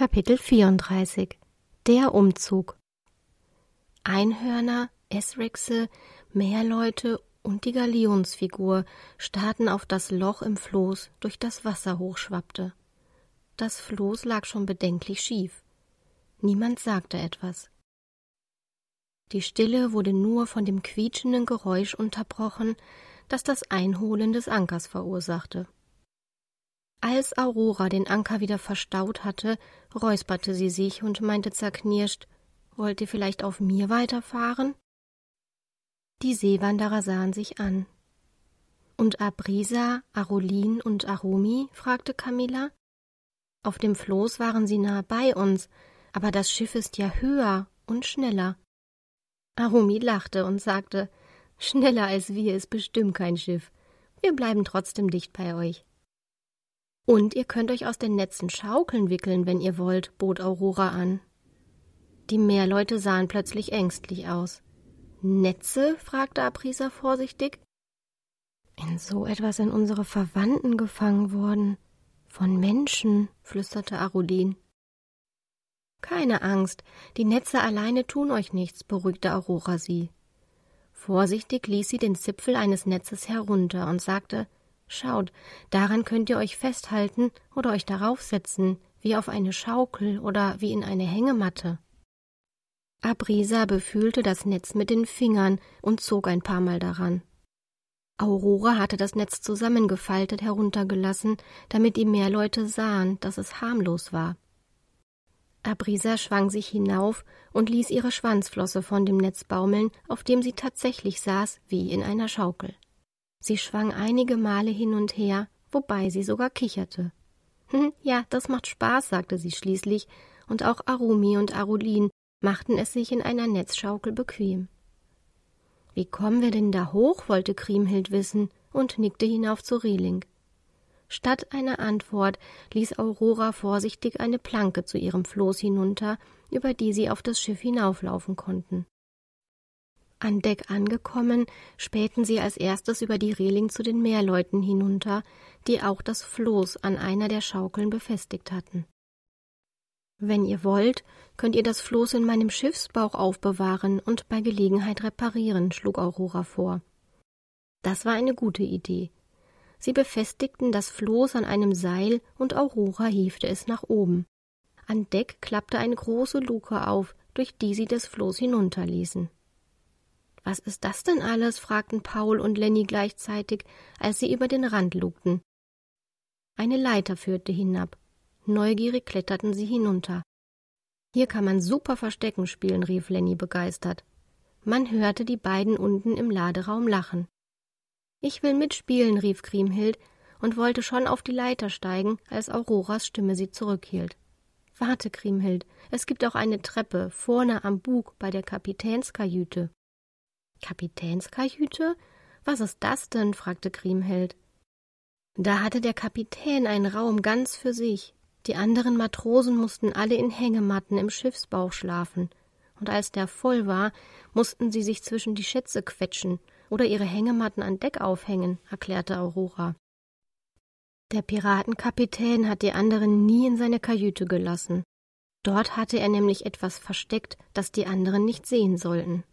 Kapitel 34 Der Umzug Einhörner, Esrixe, Meerleute und die Galionsfigur starrten auf das Loch im Floß, durch das Wasser hochschwappte. Das Floß lag schon bedenklich schief. Niemand sagte etwas. Die Stille wurde nur von dem quietschenden Geräusch unterbrochen, das das Einholen des Ankers verursachte. Als Aurora den Anker wieder verstaut hatte, räusperte sie sich und meinte zerknirscht, wollt ihr vielleicht auf mir weiterfahren? Die Seewanderer sahen sich an. Und Abrisa, Arolin und Arumi? fragte Camilla. Auf dem Floß waren sie nahe bei uns, aber das Schiff ist ja höher und schneller. Arumi lachte und sagte, schneller als wir ist bestimmt kein Schiff. Wir bleiben trotzdem dicht bei euch. Und ihr könnt euch aus den Netzen Schaukeln wickeln, wenn ihr wollt, bot Aurora an. Die Meerleute sahen plötzlich ängstlich aus. Netze? fragte Aprisa vorsichtig. In so etwas sind unsere Verwandten gefangen worden, von Menschen, flüsterte Arulin. Keine Angst, die Netze alleine tun euch nichts, beruhigte Aurora sie. Vorsichtig ließ sie den Zipfel eines Netzes herunter und sagte Schaut, daran könnt ihr euch festhalten oder euch darauf setzen, wie auf eine Schaukel oder wie in eine Hängematte. Abrisa befühlte das Netz mit den Fingern und zog ein paar Mal daran. Aurora hatte das Netz zusammengefaltet heruntergelassen, damit die Meerleute sahen, dass es harmlos war. Abrisa schwang sich hinauf und ließ ihre Schwanzflosse von dem Netz baumeln, auf dem sie tatsächlich saß, wie in einer Schaukel. Sie schwang einige Male hin und her, wobei sie sogar kicherte. Hm, ja, das macht Spaß, sagte sie schließlich, und auch Arumi und Arulin machten es sich in einer Netzschaukel bequem. Wie kommen wir denn da hoch? wollte Kriemhild wissen und nickte hinauf zu Rieling. Statt einer Antwort ließ Aurora vorsichtig eine Planke zu ihrem Floß hinunter, über die sie auf das Schiff hinauflaufen konnten. An Deck angekommen, spähten sie als erstes über die Reling zu den Meerleuten hinunter, die auch das Floß an einer der Schaukeln befestigt hatten. Wenn ihr wollt, könnt ihr das Floß in meinem Schiffsbauch aufbewahren und bei Gelegenheit reparieren, schlug Aurora vor. Das war eine gute Idee. Sie befestigten das Floß an einem Seil und Aurora hiefte es nach oben. An Deck klappte eine große Luke auf, durch die sie das Floß hinunterließen. Was ist das denn alles? fragten Paul und Lenny gleichzeitig, als sie über den Rand lugten. Eine Leiter führte hinab. Neugierig kletterten sie hinunter. Hier kann man super Verstecken spielen, rief Lenny begeistert. Man hörte die beiden unten im Laderaum lachen. Ich will mitspielen, rief Kriemhild und wollte schon auf die Leiter steigen, als Auroras Stimme sie zurückhielt. Warte, Kriemhild, es gibt auch eine Treppe vorne am Bug bei der Kapitänskajüte. Kapitänskajüte? Was ist das denn? fragte Kriemhild. Da hatte der Kapitän einen Raum ganz für sich. Die anderen Matrosen mussten alle in Hängematten im Schiffsbauch schlafen, und als der voll war, mussten sie sich zwischen die Schätze quetschen oder ihre Hängematten an Deck aufhängen, erklärte Aurora. Der Piratenkapitän hat die anderen nie in seine Kajüte gelassen. Dort hatte er nämlich etwas versteckt, das die anderen nicht sehen sollten.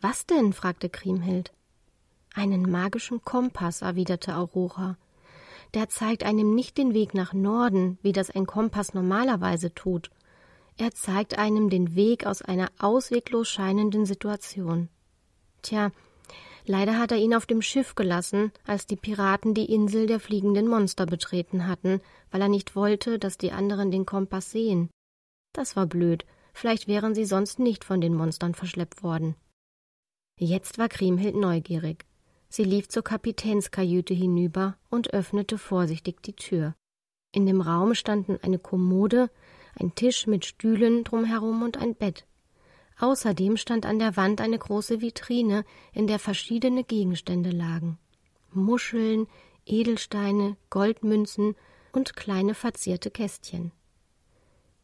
Was denn? fragte Kriemhild. Einen magischen Kompass, erwiderte Aurora der zeigt einem nicht den Weg nach Norden, wie das ein Kompass normalerweise tut. Er zeigt einem den Weg aus einer ausweglos scheinenden Situation. Tja, leider hat er ihn auf dem Schiff gelassen, als die Piraten die Insel der fliegenden Monster betreten hatten, weil er nicht wollte, dass die anderen den Kompass sehen. Das war blöd, vielleicht wären sie sonst nicht von den Monstern verschleppt worden. Jetzt war Kriemhild neugierig. Sie lief zur Kapitänskajüte hinüber und öffnete vorsichtig die Tür. In dem Raum standen eine Kommode, ein Tisch mit Stühlen drumherum und ein Bett. Außerdem stand an der Wand eine große Vitrine, in der verschiedene Gegenstände lagen. Muscheln, Edelsteine, Goldmünzen und kleine verzierte Kästchen.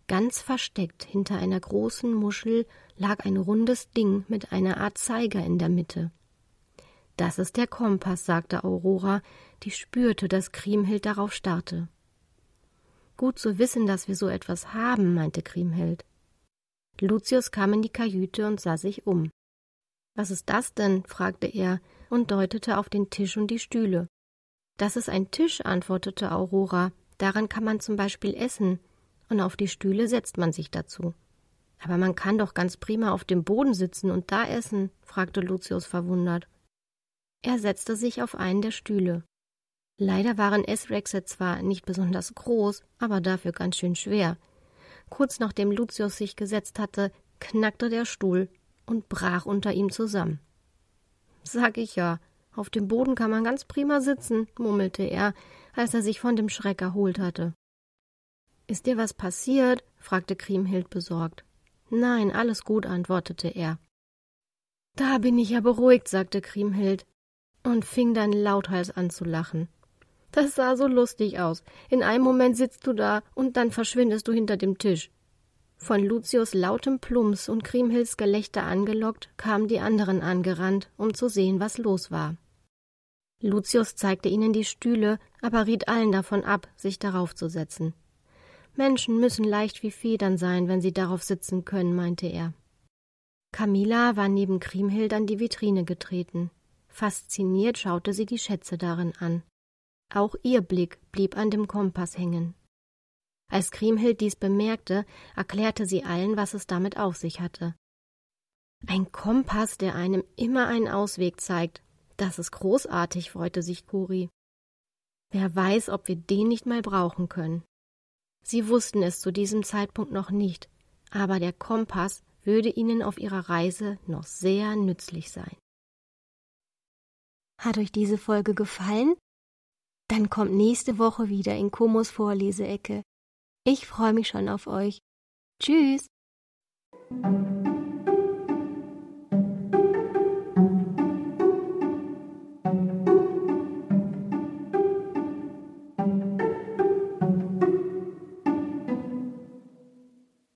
Ganz versteckt hinter einer großen Muschel lag ein rundes Ding mit einer Art Zeiger in der Mitte. Das ist der Kompass, sagte Aurora, die spürte, dass Kriemhild darauf starrte. Gut zu wissen, dass wir so etwas haben, meinte Kriemhild. Lucius kam in die Kajüte und sah sich um. Was ist das denn? fragte er und deutete auf den Tisch und die Stühle. Das ist ein Tisch, antwortete Aurora. Daran kann man zum Beispiel essen, und auf die Stühle setzt man sich dazu. Aber man kann doch ganz prima auf dem Boden sitzen und da essen, fragte Lucius verwundert. Er setzte sich auf einen der Stühle. Leider waren Essrexe zwar nicht besonders groß, aber dafür ganz schön schwer. Kurz nachdem Lucius sich gesetzt hatte, knackte der Stuhl und brach unter ihm zusammen. Sag ich ja, auf dem Boden kann man ganz prima sitzen, murmelte er, als er sich von dem Schreck erholt hatte. Ist dir was passiert? fragte Kriemhild besorgt. Nein, alles gut, antwortete er. Da bin ich ja beruhigt, sagte Kriemhild und fing dann lauthals an zu lachen. Das sah so lustig aus. In einem Moment sitzt du da und dann verschwindest du hinter dem Tisch. Von Lucius lautem Plumps und Kriemhilds Gelächter angelockt, kamen die anderen angerannt, um zu sehen, was los war. Lucius zeigte ihnen die Stühle, aber riet allen davon ab, sich darauf zu setzen. Menschen müssen leicht wie Federn sein, wenn sie darauf sitzen können, meinte er. Camilla war neben Kriemhild an die Vitrine getreten. Fasziniert schaute sie die Schätze darin an. Auch ihr Blick blieb an dem Kompass hängen. Als Kriemhild dies bemerkte, erklärte sie allen, was es damit auf sich hatte. Ein Kompass, der einem immer einen Ausweg zeigt. Das ist großartig, freute sich Kuri. Wer weiß, ob wir den nicht mal brauchen können. Sie wussten es zu diesem Zeitpunkt noch nicht, aber der Kompass würde ihnen auf ihrer Reise noch sehr nützlich sein. Hat euch diese Folge gefallen? Dann kommt nächste Woche wieder in Komos Vorleseecke. Ich freue mich schon auf euch. Tschüss!